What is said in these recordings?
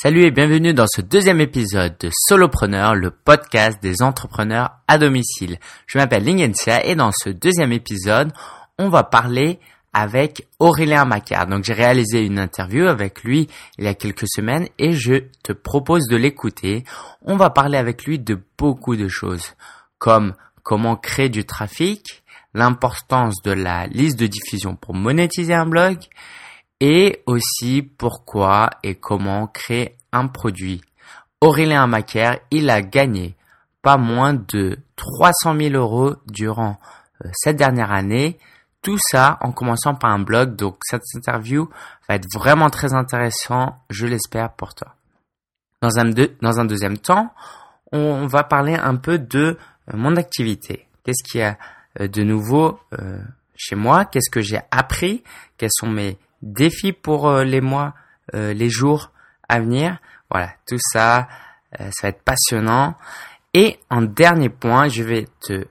Salut et bienvenue dans ce deuxième épisode de Solopreneur, le podcast des entrepreneurs à domicile. Je m'appelle Lingensia et dans ce deuxième épisode, on va parler avec Aurélien Macquart. Donc j'ai réalisé une interview avec lui il y a quelques semaines et je te propose de l'écouter. On va parler avec lui de beaucoup de choses comme comment créer du trafic, l'importance de la liste de diffusion pour monétiser un blog, et aussi pourquoi et comment créer un produit. Aurélien Macaire, il a gagné pas moins de 300 000 euros durant euh, cette dernière année. Tout ça en commençant par un blog. Donc cette interview va être vraiment très intéressant, je l'espère pour toi. Dans un, dans un deuxième temps, on va parler un peu de euh, mon activité. Qu'est-ce qu'il y a euh, de nouveau chez moi? Qu'est-ce que j'ai appris? Quels sont mes défis pour euh, les mois, euh, les jours à venir. Voilà, tout ça, euh, ça va être passionnant. Et en dernier point, je vais te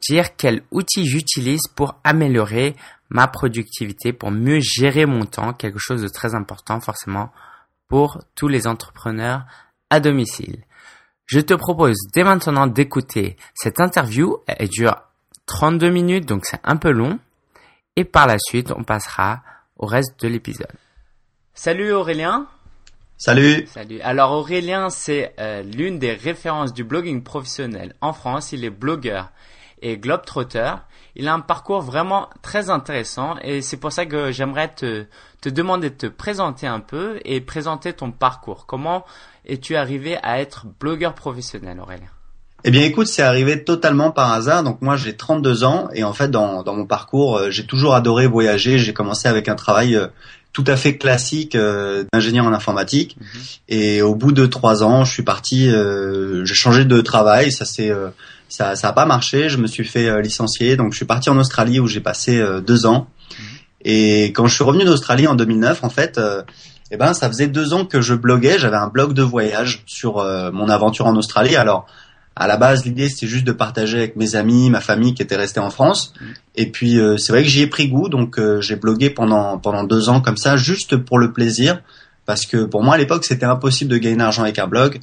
dire quel outil j'utilise pour améliorer ma productivité, pour mieux gérer mon temps, quelque chose de très important forcément pour tous les entrepreneurs à domicile. Je te propose dès maintenant d'écouter cette interview. Elle dure 32 minutes, donc c'est un peu long. Et par la suite, on passera au reste de l'épisode. Salut Aurélien. Salut. Salut. Alors Aurélien, c'est euh, l'une des références du blogging professionnel en France. Il est blogueur et globetrotter. Il a un parcours vraiment très intéressant et c'est pour ça que j'aimerais te, te demander de te présenter un peu et présenter ton parcours. Comment es-tu arrivé à être blogueur professionnel, Aurélien? Eh bien, écoute, c'est arrivé totalement par hasard. Donc moi, j'ai 32 ans et en fait, dans, dans mon parcours, euh, j'ai toujours adoré voyager. J'ai commencé avec un travail euh, tout à fait classique euh, d'ingénieur en informatique. Mhm. Et au bout de trois ans, je suis parti. j'ai changé de travail. Ça c'est ça ça a pas marché. Je me suis fait licencier. Donc je suis parti en Australie où j'ai passé deux ans. Mhm. Et quand je suis revenu d'Australie en 2009, en fait. eh ben, ça faisait deux ans que je bloguais. J'avais un blog de voyage sur mon aventure en Australie. Alors, à la base, l'idée c'était juste de partager avec mes amis, ma famille qui était restée en France. Mm. Et puis euh, c'est vrai que j'y ai pris goût, donc euh, j'ai blogué pendant pendant deux ans comme ça, juste pour le plaisir, parce que pour moi à l'époque c'était impossible de gagner de l'argent avec un blog.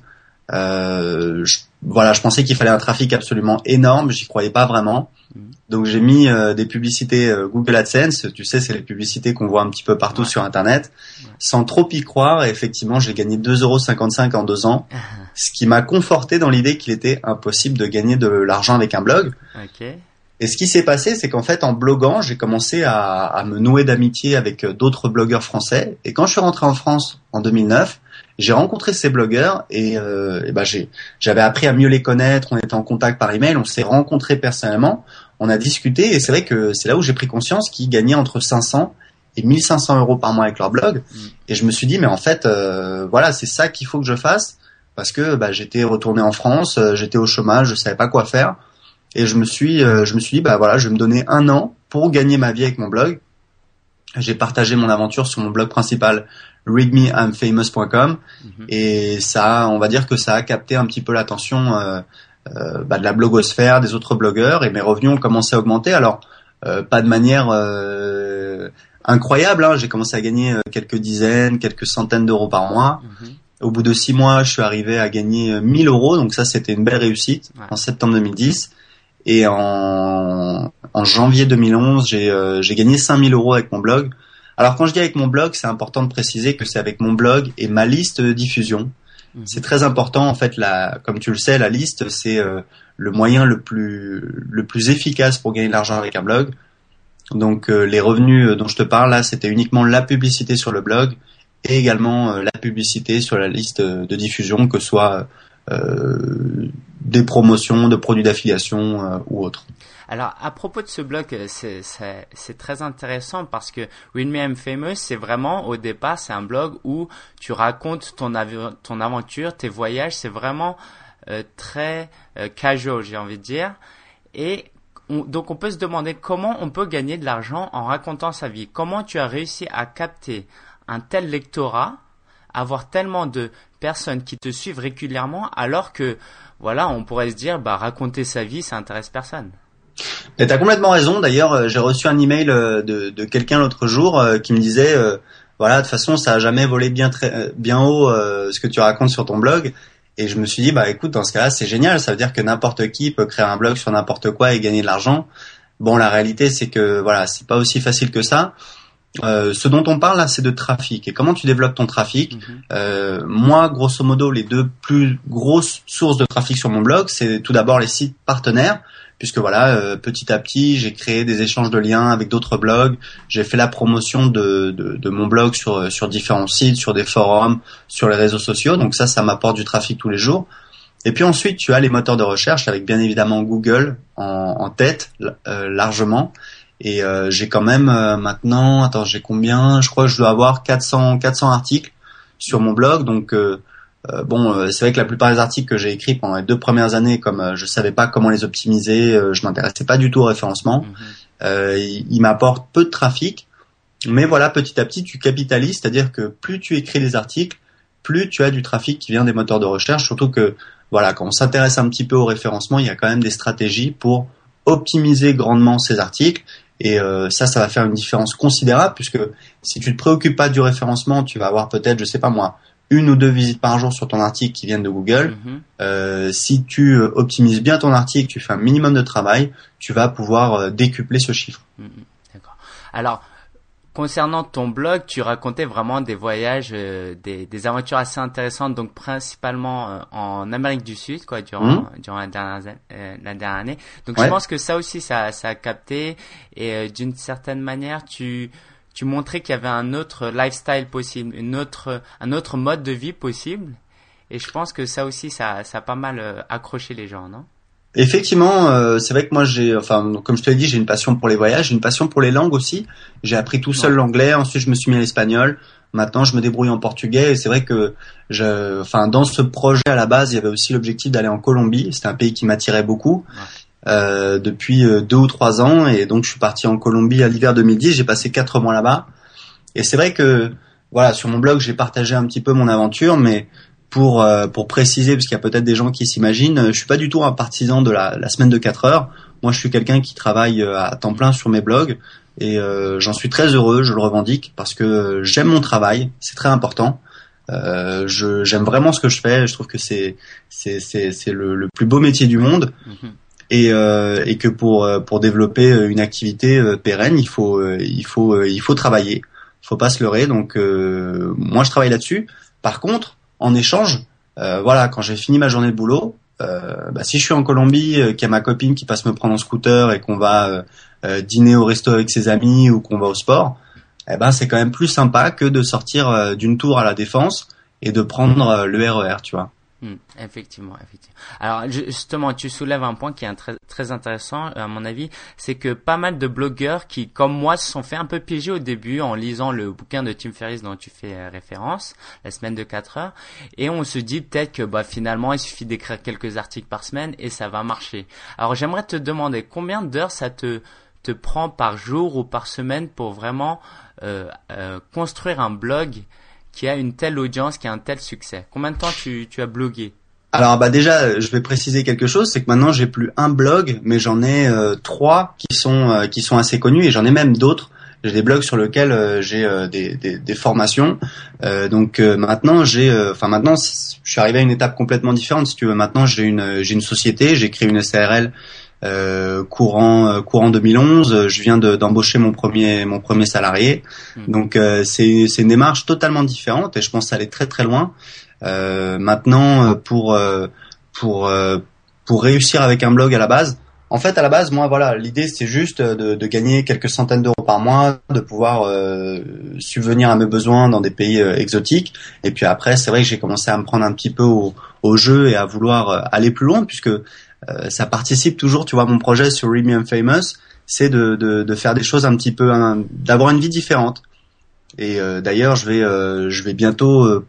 Euh, je, voilà, je pensais qu'il fallait un trafic absolument énorme, j'y croyais pas vraiment. Mm. Donc j'ai mis euh, des publicités euh, Google AdSense, tu sais, c'est les publicités qu'on voit un petit peu partout sur Internet, sans trop y croire. Et effectivement, j'ai gagné 2,55€ en deux ans, ah. ce qui m'a conforté dans l'idée qu'il était impossible de gagner de l'argent avec un blog. Et ce qui s'est passé, c'est qu'en fait, en bloguant, j'ai commencé à, à, me nouer d'amitié avec euh, d'autres blogueurs français. Et quand je suis rentré en France en 2009, j'ai rencontré ces blogueurs et, euh, et ben j'avais appris à mieux les connaître. On était en contact par email, on s'est rencontrés personnellement on a discuté et c'est vrai que c'est là où j'ai pris conscience qu'ils gagnaient entre 500 et 1500 euros par mois avec leur blog. Mm. Et je me suis dit, mais en fait, euh, voilà, c'est ça qu'il faut que je fasse parce que bah, j'étais retourné en France, euh, j'étais au chômage, je savais pas quoi faire. Et je me suis, euh, je me suis dit, bah voilà, je vais me donner un an pour gagner ma vie avec mon blog. J'ai partagé mon aventure sur mon blog principal, readmeimfamous.com, mm-hmm. et ça, on va dire que ça a capté un petit peu l'attention euh, bah, de la blogosphère, des autres blogueurs, et mes revenus ont commencé à augmenter. Alors, euh, pas de manière euh, incroyable, hein. j'ai commencé à gagner quelques dizaines, quelques centaines d'euros par mois. Mhm. Au bout de six mois, je suis arrivé à gagner 1000 euros, donc ça c'était une belle réussite en septembre 2010. Et en, en janvier 2011, j'ai euh, gagné 5000 euros avec mon blog. Alors quand je dis avec mon blog, c'est important de préciser que c'est avec mon blog et ma liste de diffusion. Mhm. C'est très important en fait. La, comme tu le sais, la liste c'est euh, le moyen le plus le plus efficace pour gagner de l'argent avec un blog. Donc euh, les revenus dont je te parle là, c'était uniquement la publicité sur le blog et également la publicité sur la liste de diffusion, que ce soit des promotions de produits d'affiliation ou autres. Alors, à propos de ce blog, euh, c'est très intéressant parce que Win Me I'm Famous, c'est vraiment, au départ, c'est un blog où tu racontes ton, aventure, tes voyages, c'est vraiment euh, très euh, casual, j'ai envie de dire. Et donc, on peut se demander comment on peut gagner de l'argent en racontant sa vie. Comment tu as réussi à capter un tel lectorat, avoir tellement de personnes qui te suivent régulièrement, alors que, voilà, on pourrait se dire, bah, raconter sa vie, ça intéresse personne. Tu as complètement raison. D'ailleurs, euh, j'ai reçu un email euh, de, de quelqu'un l'autre jour euh, qui me disait voilà, de toute façon, ça a jamais volé bien très bien haut ce que tu racontes sur ton blog. Et je me suis dit, bah écoute, dans ce cas-là, c'est génial. Ça veut dire que n'importe qui peut créer un blog sur n'importe quoi et gagner de l'argent. Bon, la réalité, c'est que voilà, c'est pas aussi facile que ça. Euh, ce dont on parle là, c'est de trafic. Et comment tu développes ton trafic mhm. euh, Moi, grosso modo, les deux plus grosses sources de trafic sur mon blog, c'est tout d'abord les sites partenaires, puisque voilà, euh, petit à petit, j'ai créé des échanges de liens avec d'autres blogs. J'ai fait la promotion de, de, de, mon blog sur sur différents sites, sur des forums, sur les réseaux sociaux. Donc ça, ça m'apporte du trafic tous les jours. Et puis ensuite, tu as les moteurs de recherche avec bien évidemment Google en, en tête euh, largement. Et euh, j'ai quand même euh, maintenant, attends, j'ai combien? Je crois que je dois avoir 400 400 articles sur mon blog. Donc euh, bon, c'est vrai que la plupart des articles que j'ai écrits pendant les deux premières années, comme je savais pas comment les optimiser, je m'intéressais pas du tout au référencement. Mhm. ils il m'apportent peu de trafic, mais voilà, petit à petit, tu capitalises, c'est-à-dire que plus tu écris des articles, plus tu as du trafic qui vient des moteurs de recherche. Surtout que voilà, quand on s'intéresse un petit peu au référencement, il y a quand même des stratégies pour optimiser grandement ces articles et euh, ça, ça va faire une différence considérable puisque si tu te préoccupes pas du référencement, tu vas avoir peut-être, je sais pas moi, une ou deux visites par jour sur ton article qui viennent de Google. Mhm. euh, si tu euh, optimises bien ton article, tu fais un minimum de travail, tu vas pouvoir euh, décupler ce chiffre. Mhm. D'accord. Alors, concernant ton blog, tu racontais vraiment des voyages, euh, des, des, aventures assez intéressantes, donc principalement euh, en Amérique du Sud, quoi, durant, mmh. durant la, dernière, euh, la dernière année. Donc je pense que ça aussi, ça, ça a capté, et d'une certaine manière, tu, tu montrais qu'il y avait un autre lifestyle possible, une autre, un autre mode de vie possible. Et je pense que ça aussi, ça, ça a pas mal accroché les gens, non? Effectivement, euh, c'est vrai que moi j'ai, enfin, comme je te l'ai dit, j'ai une passion pour les voyages, j'ai une passion pour les langues aussi. J'ai appris tout seul l'anglais, ensuite je me suis mis à l'espagnol. Maintenant, je me débrouille en portugais et c'est vrai que, je, enfin, dans ce projet à la base, il y avait aussi l'objectif d'aller en Colombie. C'était un pays qui m'attirait beaucoup euh, depuis euh, deux ou trois ans et donc je suis parti en Colombie à l'hiver 2010. J'ai passé quatre mois là-bas et c'est vrai que, voilà, sur mon blog, j'ai partagé un petit peu mon aventure, mais pour euh, pour préciser parce qu'il y a peut-être des gens qui s'imaginent, euh, je suis pas du tout un partisan de la, la semaine de 4 heures. Moi, je suis quelqu'un qui travaille euh, à temps plein sur mes blogs et j'en suis très heureux, je le revendique parce que j'aime mon travail, c'est très important. Euh, j'aime vraiment ce que je fais, je trouve que c'est c'est c'est le, le, plus beau métier du monde. Mm-hmm. Et, euh, et que pour pour développer une activité pérenne, il faut il faut il faut travailler, il faut pas se leurrer. Donc moi je travaille là-dessus. Par contre, en échange, euh, voilà, quand j'ai fini ma journée de boulot, euh, bah, si je suis en Colombie, euh, qu'il y a ma copine qui passe me prendre en scooter et qu'on va dîner au resto avec ses amis ou qu'on va au sport, eh ben c'est quand même plus sympa que de sortir d'une tour à la défense et de prendre le RER, tu vois. Hmm, effectivement, effectivement. Alors justement, tu soulèves un point qui est très, intéressant à mon avis, c'est que pas mal de blogueurs qui, comme moi, se sont fait un peu piéger au début en lisant le bouquin de Tim Ferriss dont tu fais euh, référence, la semaine de 4 heures, et on se dit peut-être que bah finalement il suffit d'écrire quelques articles par semaine et ça va marcher. Alors j'aimerais te demander combien d'heures ça te prend par jour ou par semaine pour vraiment euh, euh, construire un blog qui a une telle audience, qui a un tel succès Combien de temps tu, tu as blogué? Alors bah déjà, je vais préciser quelque chose, c'est que maintenant j'ai plus un blog, mais j'en ai euh, trois qui sont euh, qui sont assez connus et j'en ai même d'autres. J'ai des blogs sur lesquels euh, j'ai des, des, des, formations. donc maintenant j'ai, enfin maintenant je suis arrivé à une étape complètement différente. Si tu veux, maintenant j'ai une j'ai une société, j'ai créé une SARL euh, courant euh, courant 2011. Je viens d'embaucher mon premier mon premier salarié. Hmm. Donc euh, c'est c'est une démarche totalement différente et je pense aller très très loin. maintenant pour pour pour réussir avec un blog à la base. En fait, à la base, moi, voilà, l'idée c'est juste de, de, gagner quelques centaines d'euros par mois, de pouvoir subvenir à mes besoins dans des pays exotiques. Et puis après, c'est vrai que j'ai commencé à me prendre un petit peu au, au jeu et à vouloir aller plus loin, puisque euh, ça participe toujours, tu vois, mon projet sur Remium Famous, c'est de, de, de, faire des choses un petit peu, d'avoir une vie différente. Et euh, d'ailleurs, je vais, euh, je vais bientôt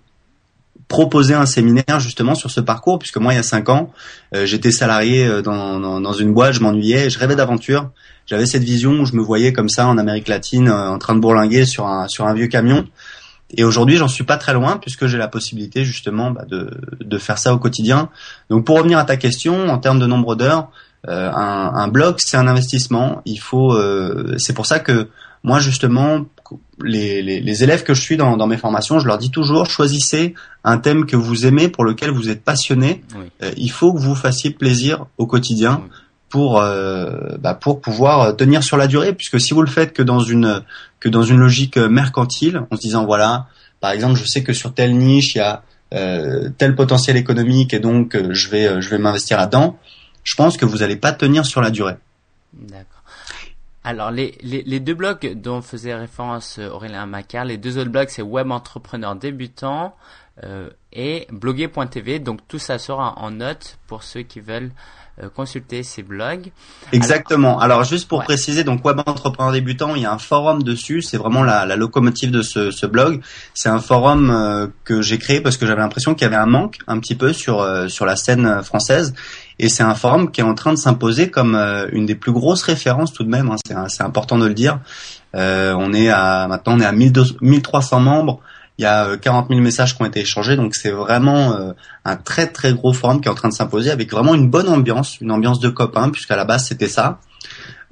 proposer un séminaire justement sur ce parcours, puisque moi, il y a cinq ans, j'étais salarié dans, dans, dans, une boîte, je m'ennuyais, je rêvais d'aventure. J'avais cette vision où je me voyais comme ça en Amérique latine, en train de bourlinguer sur un, sur un vieux camion. Et aujourd'hui, j'en suis pas très loin puisque j'ai la possibilité justement bah, de, de, faire ça au quotidien. Donc pour revenir à ta question, en termes de nombre d'heures, euh, un, un, blog c'est un investissement. Il faut, euh, c'est pour ça que moi justement, les, les, les, élèves que je suis dans, dans mes formations, je leur dis toujours choisissez un thème que vous aimez, pour lequel vous êtes passionné. Euh, il faut que vous fassiez plaisir au quotidien pour euh, bah, pour pouvoir tenir sur la durée, puisque si vous le faites que dans une que dans une logique mercantile, en se disant voilà, par exemple, je sais que sur telle niche il y a euh, tel potentiel économique et donc je vais je vais m'investir là-dedans. Je pense que vous n'allez pas tenir sur la durée. D'accord. Alors, les, les, les, deux blogs dont faisait référence euh, Aurélien Macquart, les deux autres blogs, c'est Web Entrepreneur Débutant euh, et bloguer.tv. Donc, tout ça sera en note pour ceux qui veulent euh, consulter ces blogs. Exactement. Alors, juste pour préciser, donc Web Entrepreneur Débutant, il y a un forum dessus. C'est vraiment la, la, locomotive de ce, ce blog. C'est un forum euh, que j'ai créé parce que j'avais l'impression qu'il y avait un manque un petit peu sur sur la scène française et c'est un forum qui est en train de s'imposer comme euh, une des plus grosses références tout de même. Hein, c'est important de le dire. Euh, on est à maintenant on est à 1300 membres. Il y a 40 euh, 000 messages qui ont été échangés, donc c'est vraiment un très très gros forum qui est en train de s'imposer avec vraiment une bonne ambiance, une ambiance de copains, puisqu'à la base c'était ça.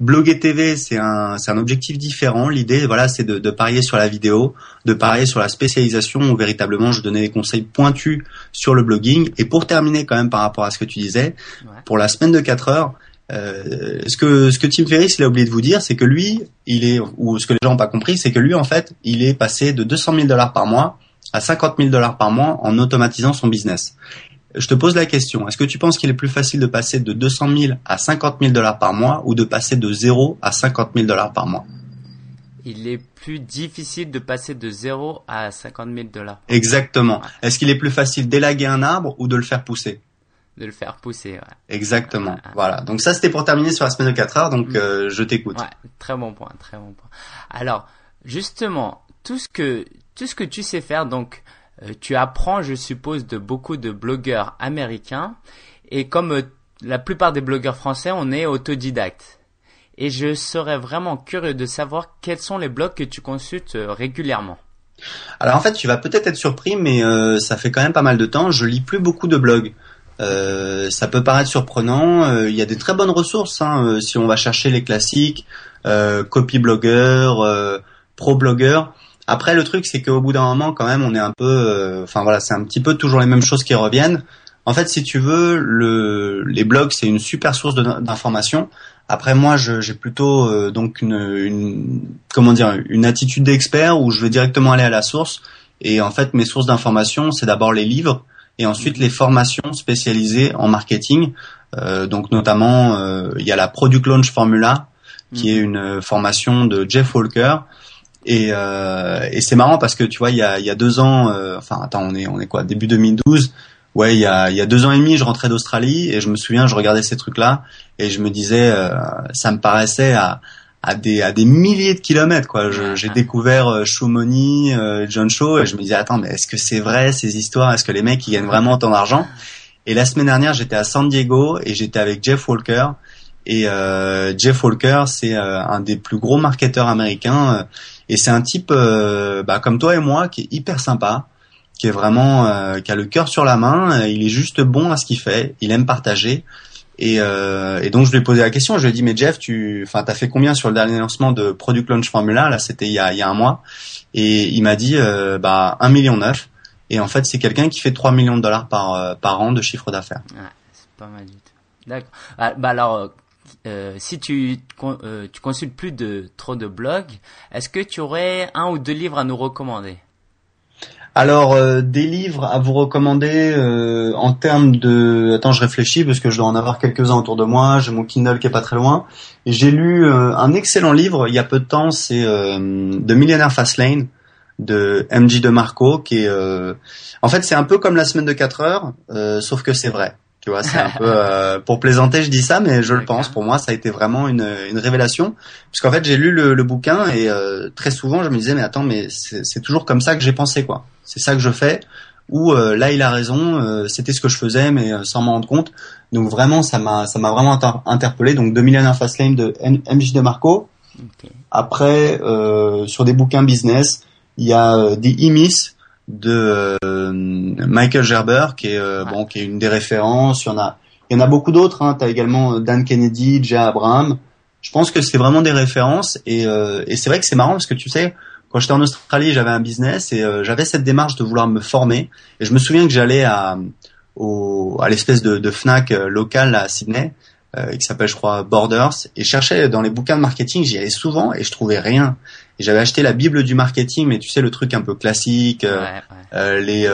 Bloguer TV, c'est un, c'est un objectif différent. L'idée, voilà, c'est de, de, parier sur la vidéo, de parier sur la spécialisation où véritablement je donnais des conseils pointus sur le blogging. Et pour terminer quand même par rapport à ce que tu disais, pour la semaine de 4 heures, euh, ce que ce que Tim Ferriss il a oublié de vous dire, c'est que lui, il est ou ce que les gens n'ont pas compris, c'est que lui en fait, il est passé de 200 000 dollars par mois à 50 000 dollars par mois en automatisant son business je te pose la question, est-ce que tu penses qu'il est plus facile de passer de 200 000 à 50 000 dollars par mois ou de passer de 0 à 50 000 dollars par mois? Il est plus difficile de passer de 0 à 50 000 dollars. Exactement. Est-ce qu'il est plus facile d'élaguer un arbre ou de le faire pousser? De le faire pousser. Ouais. Exactement. Voilà. Donc ça, c'était pour terminer sur la semaine de 4 heures. Donc mm. euh, je t'écoute. Ouais, très bon point, très bon point. Alors, justement, tout ce que tout ce que tu sais faire, donc euh, tu apprends, je suppose, de beaucoup de blogueurs américains. Et comme euh, la plupart des blogueurs français, on est autodidacte. Et je serais vraiment curieux de savoir quels sont les blogs que tu consultes euh, régulièrement. Alors en fait, tu vas peut-être être surpris, mais ça fait quand même pas mal de temps. Je lis plus beaucoup de blogs. Ça peut paraître surprenant. Il y a des très bonnes ressources hein, si on va chercher les classiques, copy blogueur, pro blogueur. Après, le truc, c'est qu'au bout d'un moment, quand même, on est un peu, euh, enfin voilà, c'est un petit peu toujours les mêmes choses qui reviennent. En fait, si tu veux, le, les blogs, c'est une super source d'information. Après, moi, j'ai plutôt euh, donc une, une, comment dire, une attitude d'expert où je vais directement aller à la source. Et en fait, mes sources d'information, c'est d'abord les livres et ensuite les formations spécialisées en marketing. Euh, donc notamment, euh, il y a la Product Launch Formula, qui est mhm. une formation de Jeff Walker. Et, euh, et c'est marrant parce que tu vois, il y a, il y a deux ans, euh, enfin attends, on est, on est quoi, début 2012. Ouais, il y a, il y a deux ans et demi, je rentrais d'Australie et je me souviens, je regardais ces trucs-là et je me disais, euh, ça me paraissait à, à des, à des milliers de kilomètres quoi. J'ai découvert euh, Money, euh, John Shaw et je me disais attends mais est-ce que c'est vrai ces histoires? Est-ce que les mecs ils gagnent vraiment tant d'argent? Et la semaine dernière j'étais à San Diego et j'étais avec Jeff Walker et euh, Jeff Walker c'est un des plus gros marketeurs américains et c'est un type euh, bah, comme toi et moi qui est hyper sympa, qui est vraiment, euh, qui a le cœur sur la main. Il est juste bon à ce qu'il fait. Il aime partager. Et, euh, et, donc je lui ai posé la question, je lui ai dit mais Jeff, tu, enfin t'as fait combien sur le dernier lancement de Product Launch Formula? Là, c'était il y a, il y a un mois. Et il m'a dit euh, bah un million neuf. Et en fait, c'est quelqu'un qui fait 3 millions de dollars par par an de chiffre d'affaires. Ouais, c'est pas mal du tout. D'accord. Ah, bah alors euh, si tu, euh, tu consultes plus de trop de blogs, est-ce que tu aurais un ou deux livres à nous recommander? Alors euh, des livres à vous recommander en termes de attends je réfléchis parce que je dois en avoir quelques-uns autour de moi j'ai mon Kindle qui est pas très loin j'ai lu un excellent livre il y a peu de temps c'est The Millionaire Fastlane de MJ de Marco qui est en fait c'est un peu comme la semaine de 4 heures sauf que c'est vrai tu vois, c'est un peu euh, pour plaisanter, je dis ça, mais je le pense. Pour moi, ça a été vraiment une, une révélation, puisqu'en fait, j'ai lu le, le, bouquin et euh, très souvent, je me disais, mais attends, mais c'est toujours comme ça que j'ai pensé, quoi. C'est ça que je fais. Ou euh, là, il a raison, c'était ce que je faisais, mais sans m'en rendre compte. Donc vraiment, ça m'a, ça m'a vraiment interpellé. Donc 2 Million Fastlane de MJ de Marco. Après, sur des bouquins business, il y a des Imis de euh, Michael Gerber qui est euh, bon qui est une des références il y en a il y en a beaucoup d'autres hein. tu as également euh, Dan Kennedy Jay Abraham je pense que c'est vraiment des références et, et c'est vrai que c'est marrant parce que tu sais quand j'étais en Australie, j'avais un business et j'avais cette démarche de vouloir me former. Et je me souviens que j'allais à au, à l'espèce de, de Fnac local à Sydney euh, qui s'appelle je crois Borders et je cherchais dans les bouquins de marketing j'y allais souvent et je trouvais rien. Et j'avais acheté la bible du marketing mais tu sais le truc un peu classique euh, euh, les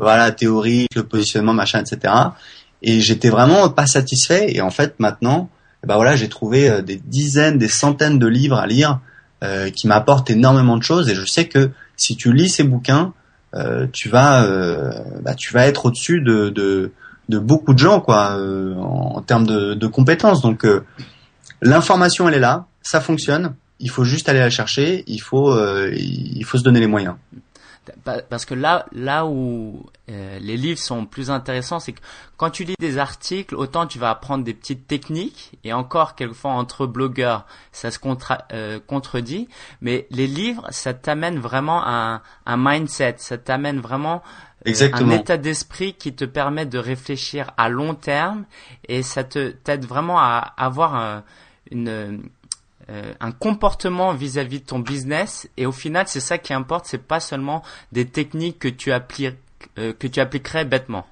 voilà théorique le positionnement machin etc et j'étais vraiment pas satisfait. Et en fait maintenant bah voilà j'ai trouvé des dizaines des centaines de livres à lire qui m'apportent énormément de choses et je sais que si tu lis ces bouquins tu vas bah, tu vas être au-dessus de, de beaucoup de gens quoi euh, en, termes de, de, compétences. Donc euh, l'information elle est là, ça fonctionne. Il faut juste aller la chercher. Il faut euh, il faut se donner les moyens. Parce que là, là où les livres sont plus intéressants, c'est que quand tu lis des articles, autant tu vas apprendre des petites techniques, et encore quelquefois entre blogueurs, ça se contredit, mais les livres, ça t'amène vraiment un, un mindset, ça t'amène vraiment Exactement. un état d'esprit qui te permet de réfléchir à long terme et ça te t'aide vraiment à avoir un, une, euh, un comportement vis-à-vis de ton business et au final c'est ça qui importe c'est pas seulement des techniques que tu appliques euh, que tu appliquerais bêtement.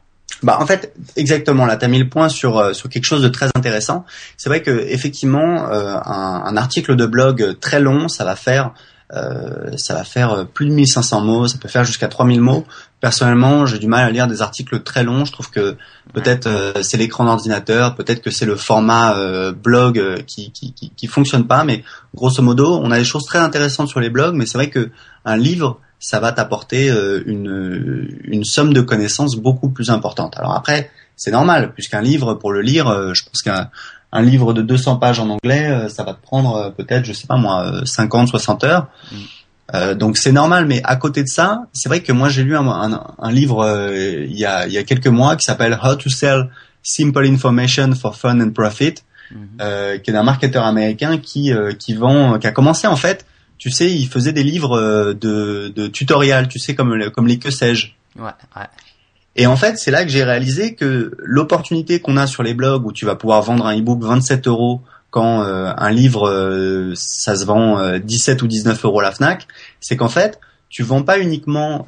Bah en fait exactement là tu as mis le point sur euh, sur quelque chose de très intéressant. C'est vrai que effectivement un, un, article de blog très long ça va faire euh, ça va faire plus de 1500 mots, ça peut faire jusqu'à 3000 mots. Personnellement, j'ai du mal à lire des articles très longs. Je trouve que peut-être euh, c'est l'écran d'ordinateur, peut-être que c'est le format euh, blog qui, qui, qui, qui, fonctionne pas. Mais grosso modo, on a des choses très intéressantes sur les blogs, mais c'est vrai que un livre, ça va t'apporter une, une somme de connaissances beaucoup plus importante. Alors après, c'est normal, puisqu'un livre, pour le lire, je pense qu'un un livre de 200 pages en anglais, euh, ça va te prendre euh, peut-être, je sais pas moi, 50, euh, 60 heures. Mm. donc c'est normal, mais à côté de ça, c'est vrai que moi j'ai lu un, livre il, y a, il y a quelques mois qui s'appelle How to Sell Simple Information for Fun and Profit, mm-hmm. qui est d'un marketeur américain qui qui vend, qui a commencé en fait, tu sais, il faisait des livres de, de tutoriels, tu sais comme comme les que sais-je. Ouais, ouais. Et en fait, c'est là que j'ai réalisé que l'opportunité qu'on a sur les blogs où tu vas pouvoir vendre un e-book 27 euros quand euh, un livre euh, ça se vend 17 euh, ou 19 euros à la Fnac, c'est qu'en fait tu vends pas uniquement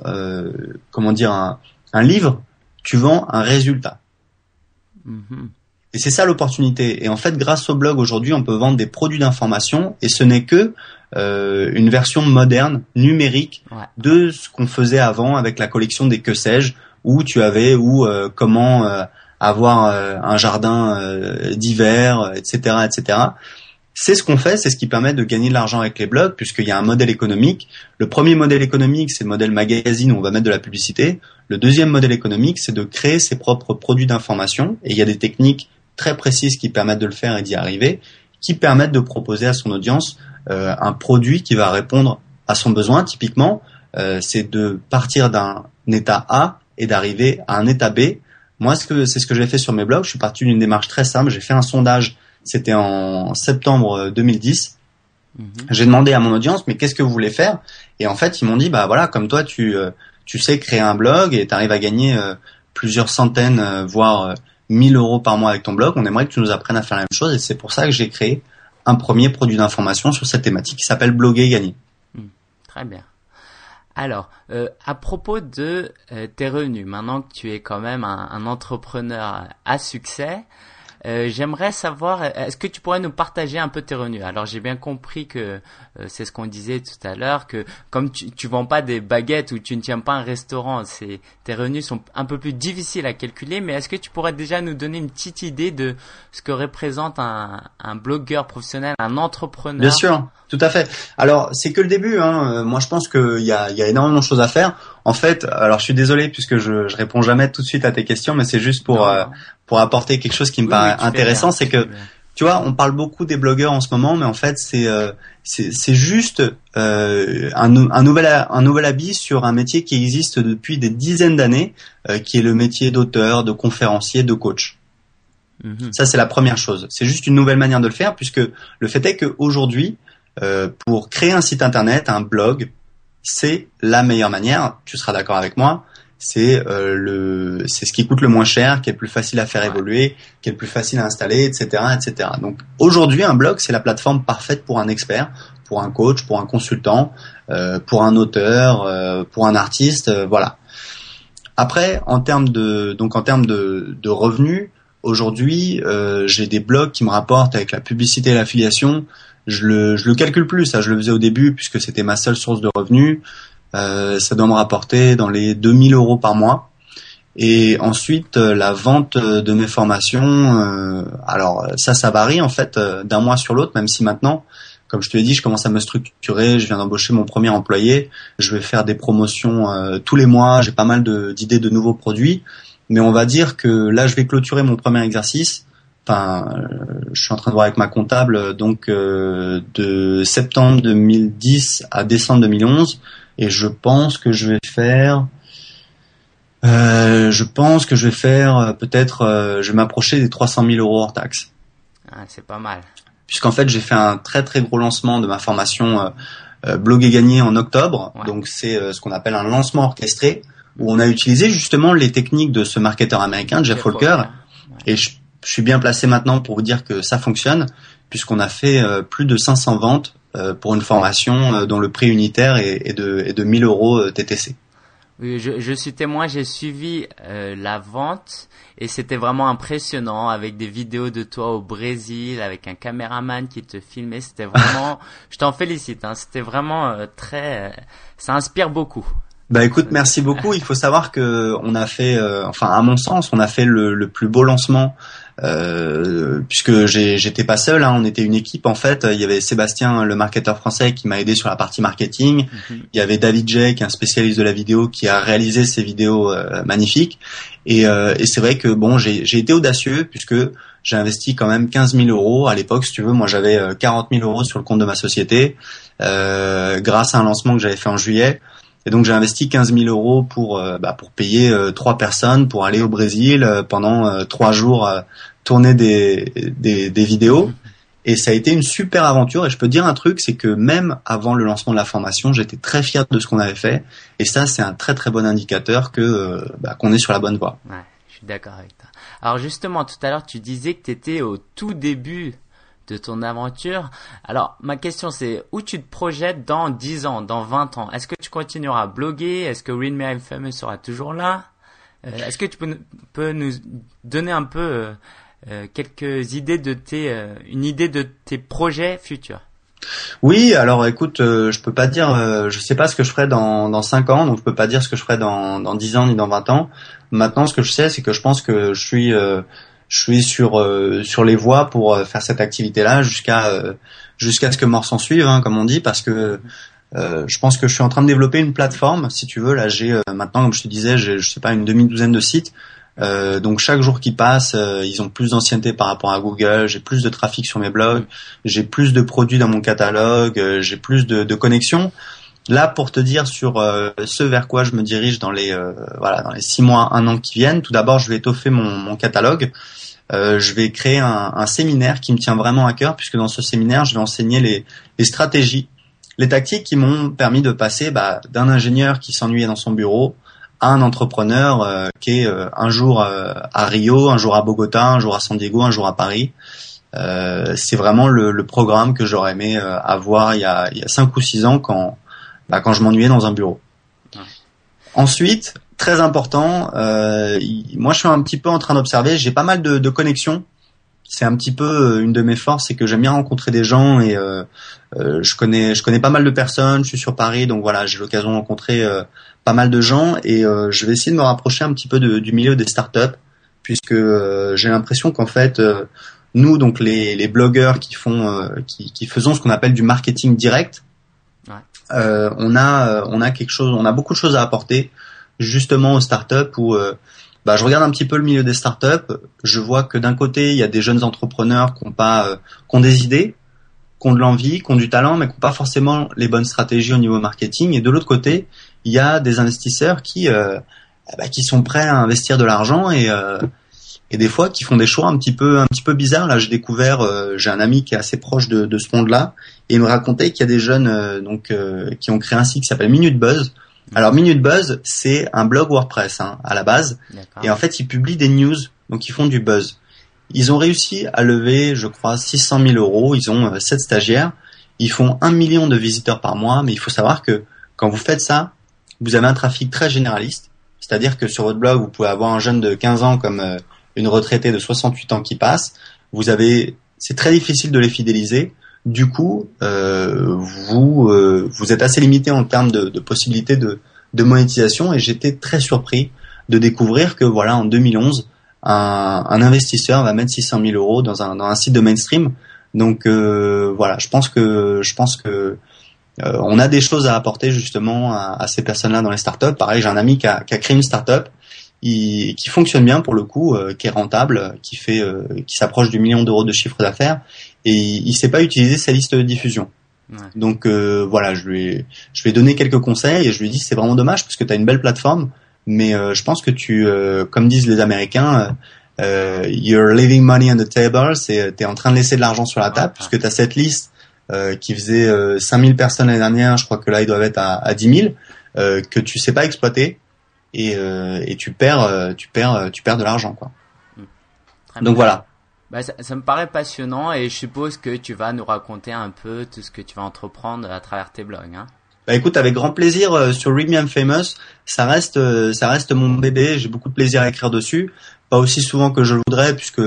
comment dire un, un, livre, tu vends un résultat. Mm-hmm. Et c'est ça l'opportunité. Et en fait, grâce au blog aujourd'hui, on peut vendre des produits d'information et ce n'est que une version moderne, numérique de ce qu'on faisait avant avec la collection des que sais-je où tu avais ou euh, comment euh, avoir euh, un jardin d'hiver, etc., etc. C'est ce qu'on fait, c'est ce qui permet de gagner de l'argent avec les blogs, puisqu'il y a un modèle économique. Le premier modèle économique, c'est le modèle magazine où on va mettre de la publicité. Le deuxième modèle économique, c'est de créer ses propres produits d'information. Et il y a des techniques très précises qui permettent de le faire et d'y arriver, qui permettent de proposer à son audience un produit qui va répondre à son besoin. Typiquement, c'est de partir d'un état A et d'arriver à un état B. Moi, ce que c'est ce que j'ai fait sur mes blogs. Je suis parti d'une démarche très simple. J'ai fait un sondage. C'était en septembre 2010. Mhm. J'ai demandé à mon audience, mais qu'est-ce que vous voulez faire? Et en fait, ils m'ont dit, bah voilà, comme toi, tu euh, tu sais créer un blog et tu arrives à gagner euh, plusieurs centaines, euh, voire 1000 euros par mois avec ton blog. On aimerait que tu nous apprennes à faire la même chose. Et c'est pour ça que j'ai créé un premier produit d'information sur cette thématique qui s'appelle Bloguer et Gagner. Hmm. très bien. Alors, euh, à propos de euh, tes revenus, maintenant que tu es quand même un entrepreneur à succès, euh, j'aimerais savoir, est-ce que tu pourrais nous partager un peu tes revenus? Alors j'ai bien compris que euh, c'est ce qu'on disait tout à l'heure, que comme tu, tu vends pas des baguettes ou tu ne tiens pas un restaurant, c'est tes revenus sont un peu plus difficiles à calculer. Mais est-ce que tu pourrais déjà nous donner une petite idée de ce que représente un, un blogueur professionnel, un entrepreneur? Bien sûr, tout à fait. Alors c'est que le début. Hein. Moi je pense qu'il y a, y a énormément de choses à faire. En fait, alors je suis désolé puisque je, je réponds jamais tout de suite à tes questions, mais c'est juste pour euh, pour apporter quelque chose qui me paraît intéressant, c'est que tu vois, on parle beaucoup des blogueurs en ce moment, mais en fait c'est euh, c'est juste euh, un, un nouvel un nouvel habit sur un métier qui existe depuis des dizaines d'années, euh, qui est le métier d'auteur, de conférencier, de coach. Mhm. Ça c'est la première chose. C'est juste une nouvelle manière de le faire, puisque le fait est qu'aujourd'hui, euh, pour créer un site internet, un blog, c'est la meilleure manière, tu seras d'accord avec moi, c'est euh, le c'est ce qui coûte le moins cher, qui est le plus facile à faire évoluer, qui est le plus facile à installer, etc., etc. Donc aujourd'hui, un blog c'est la plateforme parfaite pour un expert, pour un coach, pour un consultant, pour un auteur, pour un artiste, voilà. Après, en termes de donc en termes de, de revenus, aujourd'hui, j'ai des blogs qui me rapportent avec la publicité et l'affiliation. Je le je le calcule plus, ça je le faisais au début puisque c'était ma seule source de revenus. ça doit me rapporter dans les 2000 euros par mois. Et ensuite, euh, la vente de mes formations, euh, alors ça, ça varie en fait euh, d'un mois sur l'autre, même si maintenant, comme je te l'ai dit, je commence à me structurer, je viens d'embaucher mon premier employé, je vais faire des promotions tous les mois, j'ai pas mal d'idées de, nouveaux produits, mais on va dire que là, je vais clôturer mon premier exercice. Enfin, je suis en train de voir avec ma comptable, donc de septembre 2010 à décembre 2011, et je pense que je vais faire euh, je pense que je vais faire euh, peut-être, euh, je vais m'approcher des 300 000 euros hors taxe. Ah, c'est pas mal. Puisqu'en fait, j'ai fait un très très gros lancement de ma formation euh, Blog et gagner en octobre. Donc c'est ce qu'on appelle un lancement orchestré où on a utilisé justement les techniques de ce marketeur américain, Jeff, Walker. Et je, suis bien placé maintenant pour vous dire que ça fonctionne puisqu'on a fait plus de 500 ventes pour une formation dont le prix unitaire est, est de, est de 1000 euros TTC. Oui, je, je suis témoin, j'ai suivi euh, la vente et c'était vraiment impressionnant avec des vidéos de toi au Brésil, avec un caméraman qui te filmait. C'était vraiment, je t'en félicite, hein, c'était vraiment euh, très, euh, ça inspire beaucoup. Bah écoute, merci beaucoup. Il faut savoir que on a fait, enfin à mon sens, on a fait le, le plus beau lancement euh, puisque j'étais pas seul, hein, on était une équipe en fait. Il y avait Sébastien, le marketeur français, qui m'a aidé sur la partie marketing. Mhm. Il y avait David Jay, qui est un spécialiste de la vidéo, qui a réalisé ces vidéos euh, magnifiques. Et, euh, et c'est vrai que bon, j'ai été audacieux puisque j'ai investi quand même 15 000 euros à l'époque. Si tu veux, moi j'avais 40 000 euros sur le compte de ma société grâce à un lancement que j'avais fait en juillet. Et donc j'ai investi 15 000 euros pour bah, pour payer trois personnes pour aller au Brésil pendant trois jours tourner des, des, des, vidéos. Et ça a été une super aventure. Et je peux dire un truc, c'est que même avant le lancement de la formation, j'étais très fier de ce qu'on avait fait. Et ça, c'est un très très bon indicateur que euh, bah, qu'on est sur la bonne voie. Ouais, je suis d'accord avec toi. Alors justement, tout à l'heure, tu disais que tu étais au tout début de ton aventure. Alors, ma question c'est où tu te projettes dans 10 ans, dans 20 ans? Est-ce que tu continueras à bloguer? Est-ce que Read Me I'm Famous sera toujours là? Euh, Est-ce que tu peux, peux, nous donner un peu euh, euh, quelques idées de tes, euh, une idée de tes projets futurs? Oui, alors écoute, euh, je peux pas dire, euh, je sais pas ce que je ferai dans dans cinq ans, donc je peux pas dire ce que je ferai dans dans dix ans ni dans 20 ans. Maintenant, ce que je sais, c'est que je pense que je suis je suis sur sur les voies pour faire cette activité-là jusqu'à jusqu'à ce que mort s'en suive, hein, comme on dit, parce que je pense que je suis en train de développer une plateforme. Si tu veux, là, j'ai maintenant, comme je te disais, j'ai je sais pas une demi-douzaine de sites euh, donc chaque jour qui passe, euh, ils ont plus d'ancienneté par rapport à Google. J'ai plus de trafic sur mes blogs, j'ai plus de produits dans mon catalogue, euh, j'ai plus de, de, connexions. Là, pour te dire sur ce vers quoi je me dirige dans les voilà dans les six mois, un an qui viennent. Tout d'abord, je vais étoffer mon, mon catalogue. je vais créer un, un, séminaire qui me tient vraiment à cœur, puisque dans ce séminaire, je vais enseigner les, les stratégies, les tactiques qui m'ont permis de passer bah, d'un ingénieur qui s'ennuyait dans son bureau un entrepreneur euh, qui est euh, un jour euh, à Rio, un jour à Bogota, un jour à San Diego, un jour à Paris. c'est vraiment le, programme que j'aurais aimé avoir il y a, il y a cinq ou six ans quand bah, quand je m'ennuyais dans un bureau. Ensuite, très important, moi je suis un petit peu en train d'observer, j'ai pas mal de, de connexions c'est un petit peu une de mes forces, c'est que j'aime bien rencontrer des gens et euh, je connais je connais pas mal de personnes. Je suis sur Paris, donc voilà, j'ai l'occasion de rencontrer pas mal de gens et euh, je vais essayer de me rapprocher un petit peu du milieu des startups puisque euh, j'ai l'impression qu'en fait euh, nous donc les, les blogueurs qui font qui, qui, faisons ce qu'on appelle du marketing direct on a on a quelque chose on a beaucoup de choses à apporter justement aux startups où bah, je regarde un petit peu le milieu des startups je vois que d'un côté il y a des jeunes entrepreneurs qui ont pas qui ont des idées qui ont de l'envie, qui ont du talent, mais qui n'ont pas forcément les bonnes stratégies au niveau marketing. Et de l'autre côté, il y a des investisseurs qui euh, ben, qui sont prêts à investir de l'argent et euh, et des fois qui font des choix un petit peu un petit peu bizarres. Là, j'ai découvert, euh, j'ai un ami qui est assez proche de, de ce monde-là et il me racontait qu'il y a des jeunes donc qui ont créé un site qui s'appelle Minute Buzz. Alors Minute Buzz, c'est un blog WordPress hein, à la base et en fait ils publient des news, donc ils font du buzz. Ils ont réussi à lever, je crois, 600 000 euros. Ils ont sept stagiaires Ils font un million de visiteurs par mois, mais il faut savoir que quand vous faites ça, vous avez un trafic très généraliste. C'est-à-dire que sur votre blog, vous pouvez avoir un jeune de 15 ans comme euh, une retraitée de 68 ans qui passe. Vous avez, c'est très difficile de les fidéliser. Du coup, euh, vous euh, vous êtes assez limité en termes de, possibilités de, de monétisation. Et j'étais très surpris de découvrir que voilà, en 2011, un, investisseur va mettre 600 000 euros dans un, dans un site de mainstream. Donc euh, voilà, je pense que je pense que on a des choses à apporter justement à, ces personnes-là dans les startups. Pareil, j'ai un ami qui a, qui a créé une startup qui fonctionne bien pour le coup, euh, qui est rentable, qui fait, euh, qui s'approche du million d'euros de chiffre d'affaires, et il, ne sait pas utiliser sa liste de diffusion. Donc voilà, je lui, ai, je lui ai donné quelques conseils et je lui ai dit c'est vraiment dommage parce que tu as une belle plateforme, mais je pense que tu, comme disent les Américains, you're leaving money on the table, c'est t'es en train de laisser de l'argent sur la table puisque tu as cette liste euh, qui faisait euh, 5000 personnes l'année dernière, je crois que là ils doivent être à, à 10 000, euh, que tu sais pas exploiter et, euh, et tu perds, euh, tu perds, tu perds de l'argent quoi. Mmh. Donc voilà. Bah, ça, ça, me paraît passionnant et je suppose que tu vas nous raconter un peu tout ce que tu vas entreprendre à travers tes blogs. Hein. Bah écoute, avec grand plaisir sur Read Me I'm Famous, ça reste, ça reste mon bébé. J'ai beaucoup de plaisir à écrire dessus, pas aussi souvent que je le voudrais puisque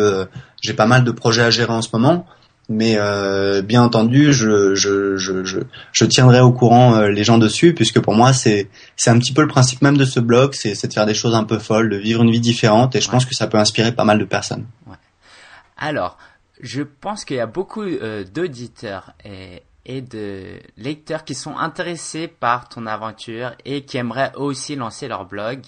j'ai pas mal de projets à gérer en ce moment mais euh, bien entendu, je, je, je, je, tiendrai au courant euh, les gens dessus, puisque pour moi, c'est c'est un petit peu le principe même de ce blog, c'est de faire des choses un peu folles, de vivre une vie différente, et je pense que ça peut inspirer pas mal de personnes. Ouais. Alors, je pense qu'il y a beaucoup euh, d'auditeurs et, et de lecteurs qui sont intéressés par ton aventure et qui aimeraient aussi lancer leur blog.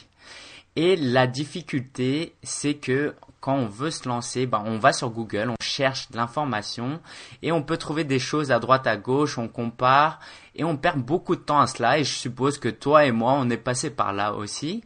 Et la difficulté, c'est que quand on veut se lancer, ben, on va sur Google, on cherche de l'information et on peut trouver des choses à droite à gauche, on compare et on perd beaucoup de temps à cela et je suppose que toi et moi, on est passé par là aussi.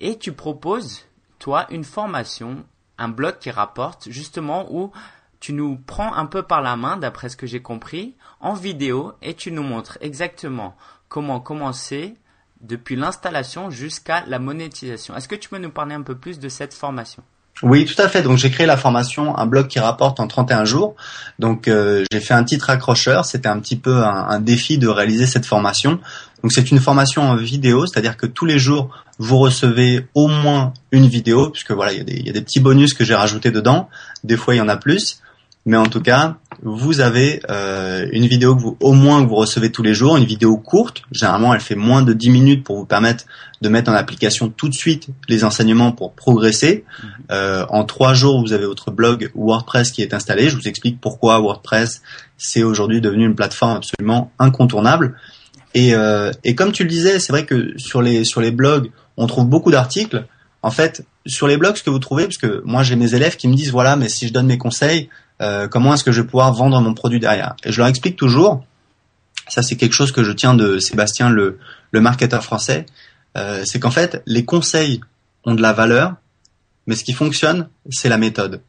Et tu proposes, toi, une formation, un blog qui rapporte justement où tu nous prends un peu par la main, d'après ce que j'ai compris, en vidéo et tu nous montres exactement comment commencer depuis l'installation jusqu'à la monétisation. Est-ce que tu peux nous parler un peu plus de cette formation? Oui, tout à fait. Donc j'ai créé la formation, un blog qui rapporte en 31 jours. Donc euh, j'ai fait un titre accrocheur. C'était un petit peu un, défi de réaliser cette formation. Donc c'est une formation en vidéo, c'est-à-dire que tous les jours vous recevez au moins une vidéo, puisque voilà il y, y, a des petits bonus que j'ai rajoutés dedans. Des fois il y en a plus. Mais en tout cas, vous avez euh, une vidéo que vous, au moins que vous recevez tous les jours, une vidéo courte. Généralement, elle fait moins de 10 minutes pour vous permettre de mettre en application tout de suite les enseignements pour progresser. Mhm. Euh, en trois jours, vous avez votre blog WordPress qui est installé. Je vous explique pourquoi WordPress c'est aujourd'hui devenu une plateforme absolument incontournable. Et, euh, et comme tu le disais, c'est vrai que sur les sur les blogs, on trouve beaucoup d'articles. En fait, sur les blogs, ce que vous trouvez, parce que moi j'ai mes élèves qui me disent voilà, mais si je donne mes conseils, euh, comment est-ce que je vais pouvoir vendre mon produit derrière? Et je leur explique toujours, ça c'est quelque chose que je tiens de Sébastien, le, le marketeur français, euh, c'est qu'en fait, les conseils ont de la valeur, mais ce qui fonctionne, c'est la méthode.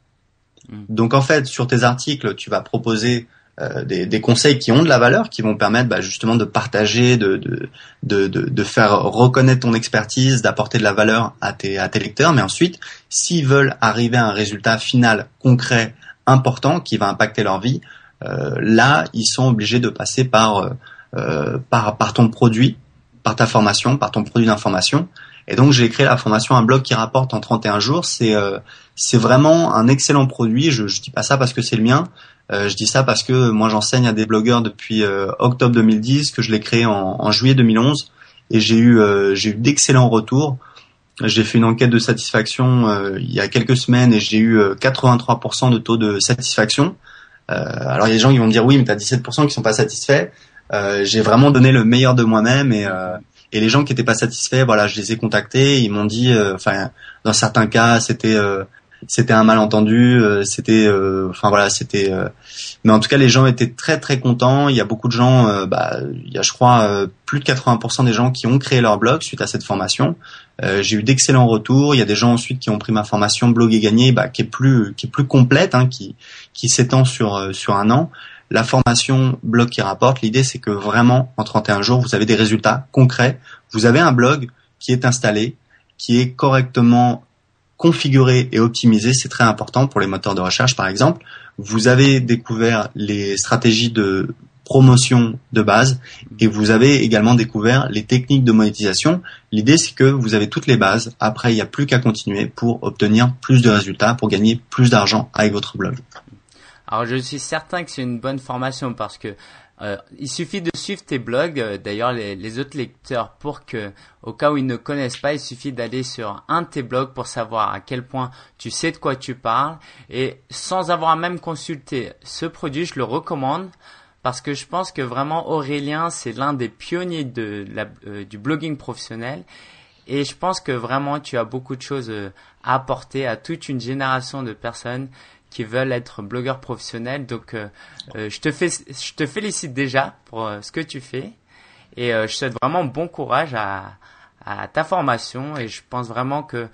Mm. Donc en fait, sur tes articles, tu vas proposer euh, des, des, conseils qui ont de la valeur, qui vont permettre bah, justement de partager, de, de, de, de, faire reconnaître ton expertise, d'apporter de la valeur à tes, à tes lecteurs. Mais ensuite, s'ils veulent arriver à un résultat final concret important qui va impacter leur vie, euh, là, ils sont obligés de passer par, euh, euh, par, par ton produit, par ta formation, par ton produit d'information. Et donc, j'ai créé la formation Un blog qui rapporte en 31 jours. C'est c'est vraiment un excellent produit. Je, je dis pas ça parce que c'est le mien. je dis ça parce que moi, j'enseigne à des blogueurs depuis octobre 2010, que je l'ai créé en, en, juillet 2011, et j'ai eu j'ai eu d'excellents retours. J'ai fait une enquête de satisfaction euh, il y a quelques semaines et j'ai eu 83% euh, de taux de satisfaction. Euh, alors il y a des gens qui vont me dire oui mais tu as 17% qui sont pas satisfaits. j'ai vraiment donné le meilleur de moi-même et, et les gens qui étaient pas satisfaits, voilà, je les ai contactés, ils m'ont dit, enfin, dans certains cas, c'était c'était un malentendu, euh, c'était, euh, enfin voilà, c'était. Euh, mais en tout cas, les gens étaient très très contents. Il y a beaucoup de gens, bah, il y a je crois plus de 80% des gens qui ont créé leur blog suite à cette formation. J'ai eu d'excellents retours. Il y a des gens ensuite qui ont pris ma formation blog et gagné, bah, qui est plus qui est plus complète, hein, qui qui s'étend sur sur un an. La formation blog qui rapporte, l'idée c'est que vraiment en 31 jours, vous avez des résultats concrets. Vous avez un blog qui est installé, qui est correctement configurer et optimiser, c'est très important pour les moteurs de recherche par exemple. Vous avez découvert les stratégies de promotion de base et vous avez également découvert les techniques de monétisation. L'idée c'est que vous avez toutes les bases. Après, il n'y a plus qu'à continuer pour obtenir plus de résultats, pour gagner plus d'argent avec votre blog. Alors je suis certain que c'est une bonne formation parce que euh, il suffit de suivre tes blogs, euh, d'ailleurs les, autres lecteurs, pour que, au cas où ils ne connaissent pas, il suffit d'aller sur un de tes blogs pour savoir à quel point tu sais de quoi tu parles. Et sans avoir même consulté ce produit, je le recommande parce que je pense que vraiment Aurélien, c'est l'un des pionniers de euh, du blogging professionnel. Et je pense que vraiment tu as beaucoup de choses à apporter à toute une génération de personnes qui veulent être blogueurs professionnels. Donc, euh, euh, je te fais, je te félicite déjà pour euh, ce que tu fais et je souhaite vraiment bon courage à, ta formation et je pense vraiment que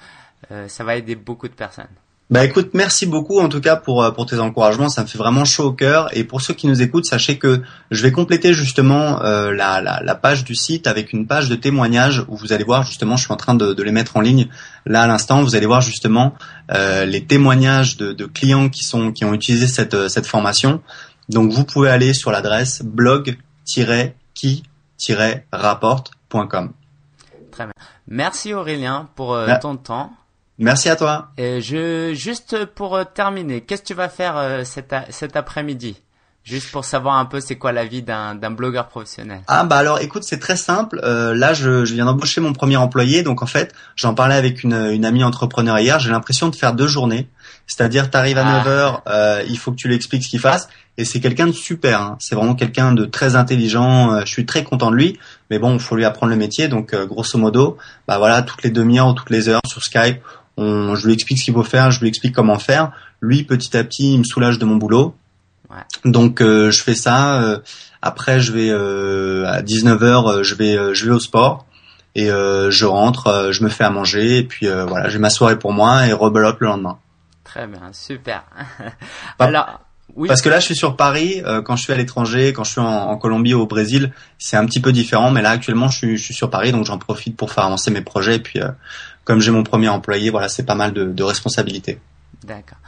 ça va aider beaucoup de personnes. Bah écoute, merci beaucoup en tout cas pour pour tes encouragements, ça me fait vraiment chaud au cœur. Et pour ceux qui nous écoutent, sachez que je vais compléter justement euh, la, la, la, page du site avec une page de témoignages où vous allez voir justement, je suis en train de, de les mettre en ligne là à l'instant. Vous allez voir justement euh, les témoignages de, de, clients qui sont qui ont utilisé cette cette formation. Donc vous pouvez aller sur l'adresse blog-qui-rapporte.com. Très bien. Merci Aurélien pour euh, ton temps. Merci à toi. Et je juste pour euh, terminer, qu'est-ce que tu vas faire euh, cet, cet après-midi? Juste pour savoir un peu c'est quoi la vie d'un blogueur professionnel. Ah bah alors écoute c'est très simple. Euh, là je, je viens d'embaucher mon premier employé donc en fait j'en parlais avec une, une amie entrepreneur hier. J'ai l'impression de faire deux journées. C'est-à-dire tu arrives à 9h, euh, il faut que tu lui expliques ce qu'il fasse et c'est quelqu'un de super. Hein. C'est vraiment quelqu'un de très intelligent. je suis très content de lui. Mais bon il faut lui apprendre le métier donc grosso modo bah voilà toutes les demi-heures ou toutes les heures sur Skype je lui explique ce qu'il faut faire, je lui explique comment faire. Lui, petit à petit, il me soulage de mon boulot. Donc euh, je fais ça. Euh, après, je vais euh, à 19h, je vais je vais au sport et je rentre, je me fais à manger et puis voilà, j'ai ma soirée pour moi et rebelote le lendemain. Très bien, super. Alors, oui. Parce que là, je suis sur Paris. quand je suis à l'étranger, quand je suis en, Colombie ou au Brésil, c'est un petit peu différent. Mais là, actuellement, je suis, je suis sur Paris, donc j'en profite pour faire avancer mes projets. Et puis, comme j'ai mon premier employé, voilà, c'est pas mal de, de responsabilités. D'accord.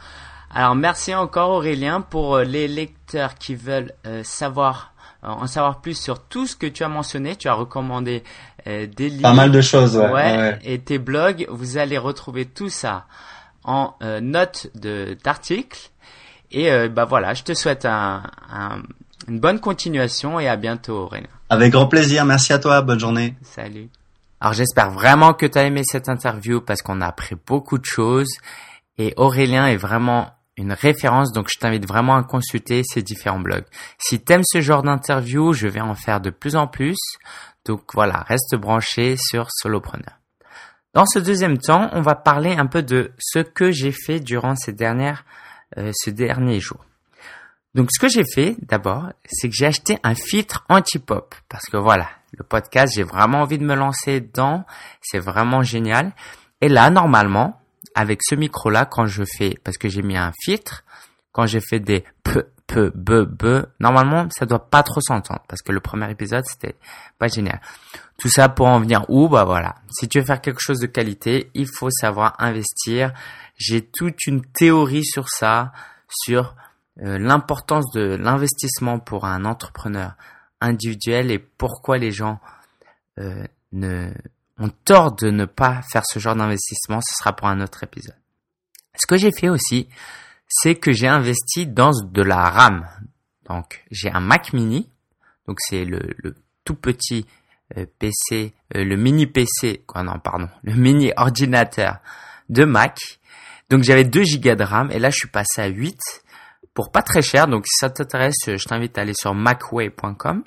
Alors merci encore Aurélien pour euh, les lecteurs qui veulent euh, savoir euh, en savoir plus sur tout ce que tu as mentionné. Tu as recommandé des livres. Pas mal de choses, ouais, ouais, Et tes blogs, vous allez retrouver tout ça en notes d'articles. Et bah voilà, je te souhaite un, un, une bonne continuation et à bientôt Aurélien. Avec grand plaisir. Merci à toi. Bonne journée. Salut. Alors j'espère vraiment que tu as aimé cette interview parce qu'on a appris beaucoup de choses et Aurélien est vraiment une référence donc je t'invite vraiment à consulter ses différents blogs. Si tu aimes ce genre d'interview, je vais en faire de plus en plus. Donc voilà, reste branché sur Solopreneur. Dans ce deuxième temps, on va parler un peu de ce que j'ai fait durant ces dernières, euh, ce dernier jour. Donc ce que j'ai fait d'abord, c'est que j'ai acheté un filtre anti-pop parce que voilà, le podcast, j'ai vraiment envie de me lancer dedans, c'est vraiment génial. Et là, normalement, avec ce micro-là, quand je fais, parce que j'ai mis un filtre, quand j'ai fait des p, p, b, b, normalement, ça doit pas trop s'entendre parce que le premier épisode, c'était pas génial. Tout ça pour en venir où? Bah voilà. Si tu veux faire quelque chose de qualité, il faut savoir investir. J'ai toute une théorie sur ça, sur l'importance de l'investissement pour un entrepreneur individuel et pourquoi les gens euh, ne, ont tort de ne pas faire ce genre d'investissement, ce sera pour un autre épisode. Ce que j'ai fait aussi, c'est que j'ai investi dans de la RAM. Donc j'ai un Mac mini, donc c'est le, le, tout petit euh, PC, le mini PC, quoi non pardon, le mini ordinateur de Mac. Donc j'avais 2 Go de RAM et là je suis passé à 8 pour pas très cher. Donc si ça t'intéresse, je t'invite à aller sur macway.com.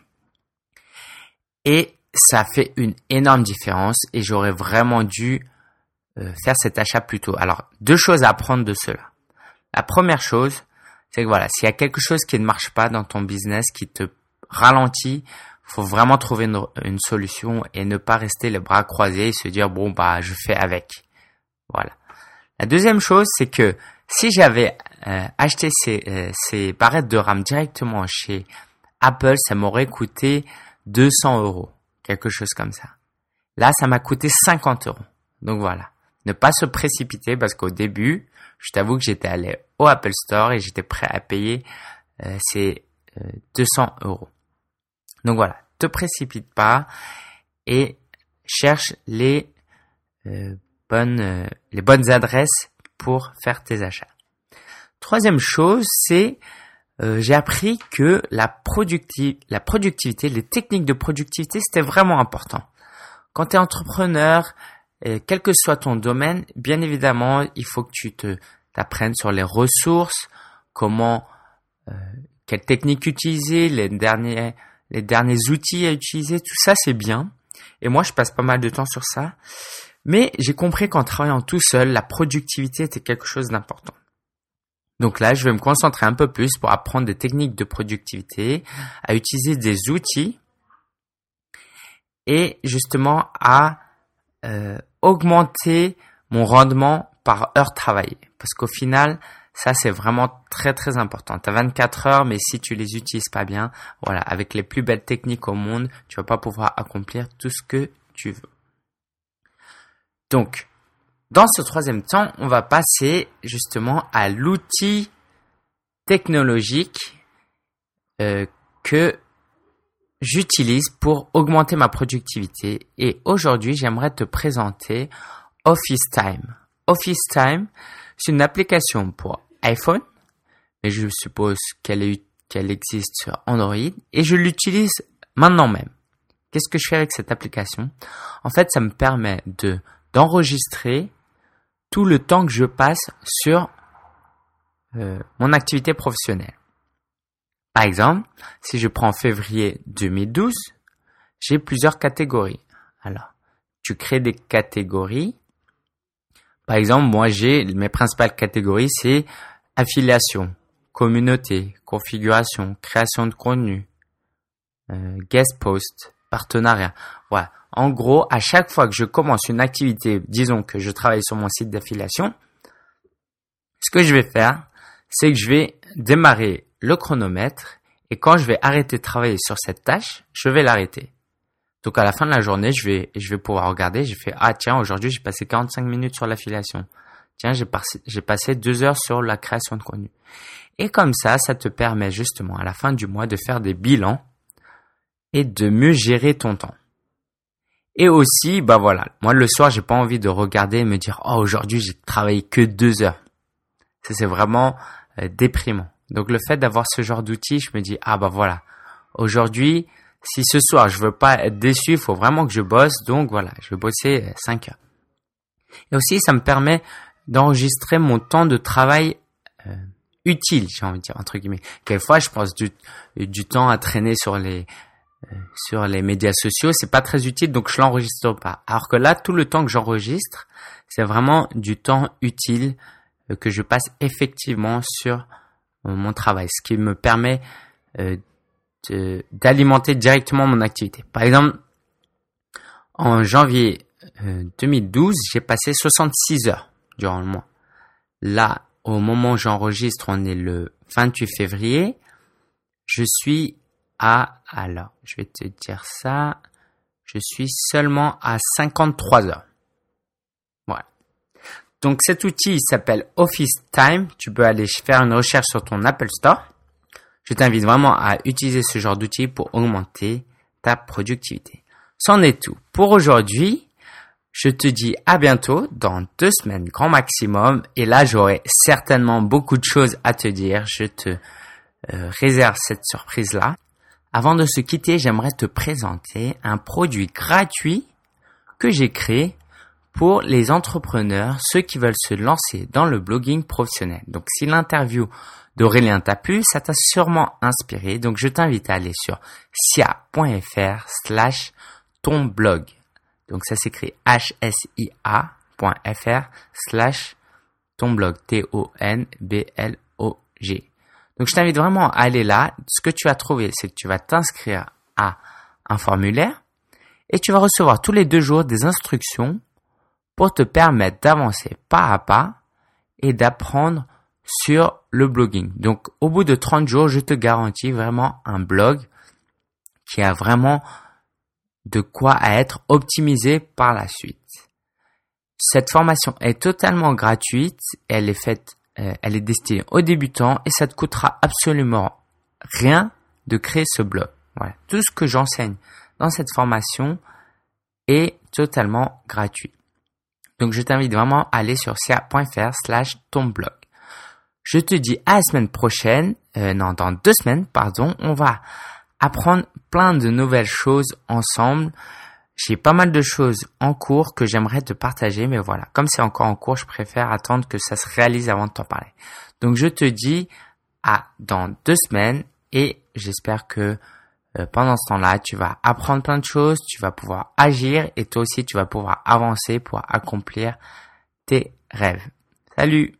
Et ça fait une énorme différence et j'aurais vraiment dû euh, faire cet achat plus tôt. Alors, deux choses à apprendre de cela. La première chose, c'est que voilà, s'il y a quelque chose qui ne marche pas dans ton business, qui te ralentit, faut vraiment trouver une, une, solution et ne pas rester les bras croisés et se dire bon bah je fais avec. Voilà. La deuxième chose, c'est que si j'avais euh, acheté ces, euh, ces barrettes de RAM directement chez Apple, ça m'aurait coûté 200 euros, quelque chose comme ça. Là, ça m'a coûté 50 euros. Donc voilà, ne pas se précipiter parce qu'au début, je t'avoue que j'étais allé au Apple Store et j'étais prêt à payer euh, ces 200 euros. Donc voilà, te précipite pas et cherche les euh, bonnes euh, les bonnes adresses pour faire tes achats. Troisième chose, c'est euh, j'ai appris que la, la productivité, les techniques de productivité, c'était vraiment important. Quand tu es entrepreneur, quel que soit ton domaine, bien évidemment, il faut que tu te t'apprennes sur les ressources, comment, euh, quelles techniques utiliser, les derniers, les derniers outils à utiliser, tout ça c'est bien. Et moi, je passe pas mal de temps sur ça. Mais j'ai compris qu'en travaillant tout seul, la productivité était quelque chose d'important. Donc là, je vais me concentrer un peu plus pour apprendre des techniques de productivité, à utiliser des outils et justement à euh, augmenter mon rendement par heure travaillée. Parce qu'au final, ça c'est vraiment très très important. Tu as 24 heures, mais si tu les utilises pas bien, voilà, avec les plus belles techniques au monde, tu vas pas pouvoir accomplir tout ce que tu veux. Donc, dans ce troisième temps, on va passer justement à l'outil technologique euh, que j'utilise pour augmenter ma productivité. Et aujourd'hui, j'aimerais te présenter Office Time. Office Time, c'est une application pour iPhone, mais je suppose qu'elle existe sur Android et je l'utilise maintenant même. Qu'est-ce que je fais avec cette application? En fait, ça me permet de d'enregistrer tout le temps que je passe sur euh, mon activité professionnelle. Par exemple, si je prends février 2012, j'ai plusieurs catégories. Alors, tu crées des catégories. Par exemple, moi, j'ai mes principales catégories, c'est affiliation, communauté, configuration, création de contenu, euh, guest post, partenariat. Voilà. En gros, à chaque fois que je commence une activité, disons que je travaille sur mon site d'affiliation, ce que je vais faire, c'est que je vais démarrer le chronomètre et quand je vais arrêter de travailler sur cette tâche, je vais l'arrêter. Donc à la fin de la journée, je vais, je vais pouvoir regarder, j'ai fait, ah tiens, aujourd'hui j'ai passé 45 minutes sur l'affiliation. Tiens, j'ai passé, j'ai passé deux heures sur la création de contenu. Et comme ça, ça te permet justement à la fin du mois de faire des bilans et de mieux gérer ton temps. Et aussi, bah voilà, moi le soir, j'ai pas envie de regarder et me dire, oh aujourd'hui j'ai travaillé que deux heures. Ça c'est vraiment euh, déprimant. Donc le fait d'avoir ce genre d'outil, je me dis, ah bah voilà, aujourd'hui, si ce soir je veux pas être déçu, il faut vraiment que je bosse, donc voilà, je vais bosser 5 euh, heures. Et aussi, ça me permet d'enregistrer mon temps de travail euh, utile, j'ai envie de dire, entre guillemets. Quelquefois, je passe du, du temps à traîner sur les, sur les médias sociaux, c'est pas très utile, donc je l'enregistre pas. Alors que là, tout le temps que j'enregistre, c'est vraiment du temps utile euh, que je passe effectivement sur mon travail, ce qui me permet euh, d'alimenter directement mon activité. Par exemple, en janvier 2012, euh, j'ai passé 66 heures durant le mois. Là, au moment où j'enregistre, on est le 28 février, je suis à, alors, je vais te dire ça, je suis seulement à 53 heures. Voilà. Donc cet outil s'appelle Office Time. Tu peux aller faire une recherche sur ton Apple Store. Je t'invite vraiment à utiliser ce genre d'outil pour augmenter ta productivité. C'en est tout pour aujourd'hui. Je te dis à bientôt dans deux semaines grand maximum. Et là, j'aurai certainement beaucoup de choses à te dire. Je te euh, réserve cette surprise-là. Avant de se quitter, j'aimerais te présenter un produit gratuit que j'ai créé pour les entrepreneurs, ceux qui veulent se lancer dans le blogging professionnel. Donc si l'interview d'Aurélien t'a plu, ça t'a sûrement inspiré. Donc je t'invite à aller sur sia.fr slash ton blog. Donc ça s'écrit hsia.fr slash ton blog. T-O-N-B-L-O-G. Donc je t'invite vraiment à aller là. Ce que tu vas trouver, c'est que tu vas t'inscrire à un formulaire et tu vas recevoir tous les deux jours des instructions pour te permettre d'avancer pas à pas et d'apprendre sur le blogging. Donc au bout de 30 jours, je te garantis vraiment un blog qui a vraiment de quoi être optimisé par la suite. Cette formation est totalement gratuite, elle est faite euh, elle est destinée aux débutants et ça te coûtera absolument rien de créer ce blog. Voilà. Tout ce que j'enseigne dans cette formation est totalement gratuit. Donc je t'invite vraiment à aller sur cia.fr slash ton blog. Je te dis à la semaine prochaine, euh, non, dans deux semaines, pardon, on va apprendre plein de nouvelles choses ensemble. J'ai pas mal de choses en cours que j'aimerais te partager, mais voilà, comme c'est encore en cours, je préfère attendre que ça se réalise avant de t'en parler. Donc je te dis à dans deux semaines et j'espère que euh, pendant ce temps-là, tu vas apprendre plein de choses, tu vas pouvoir agir et toi aussi tu vas pouvoir avancer pour accomplir tes rêves. Salut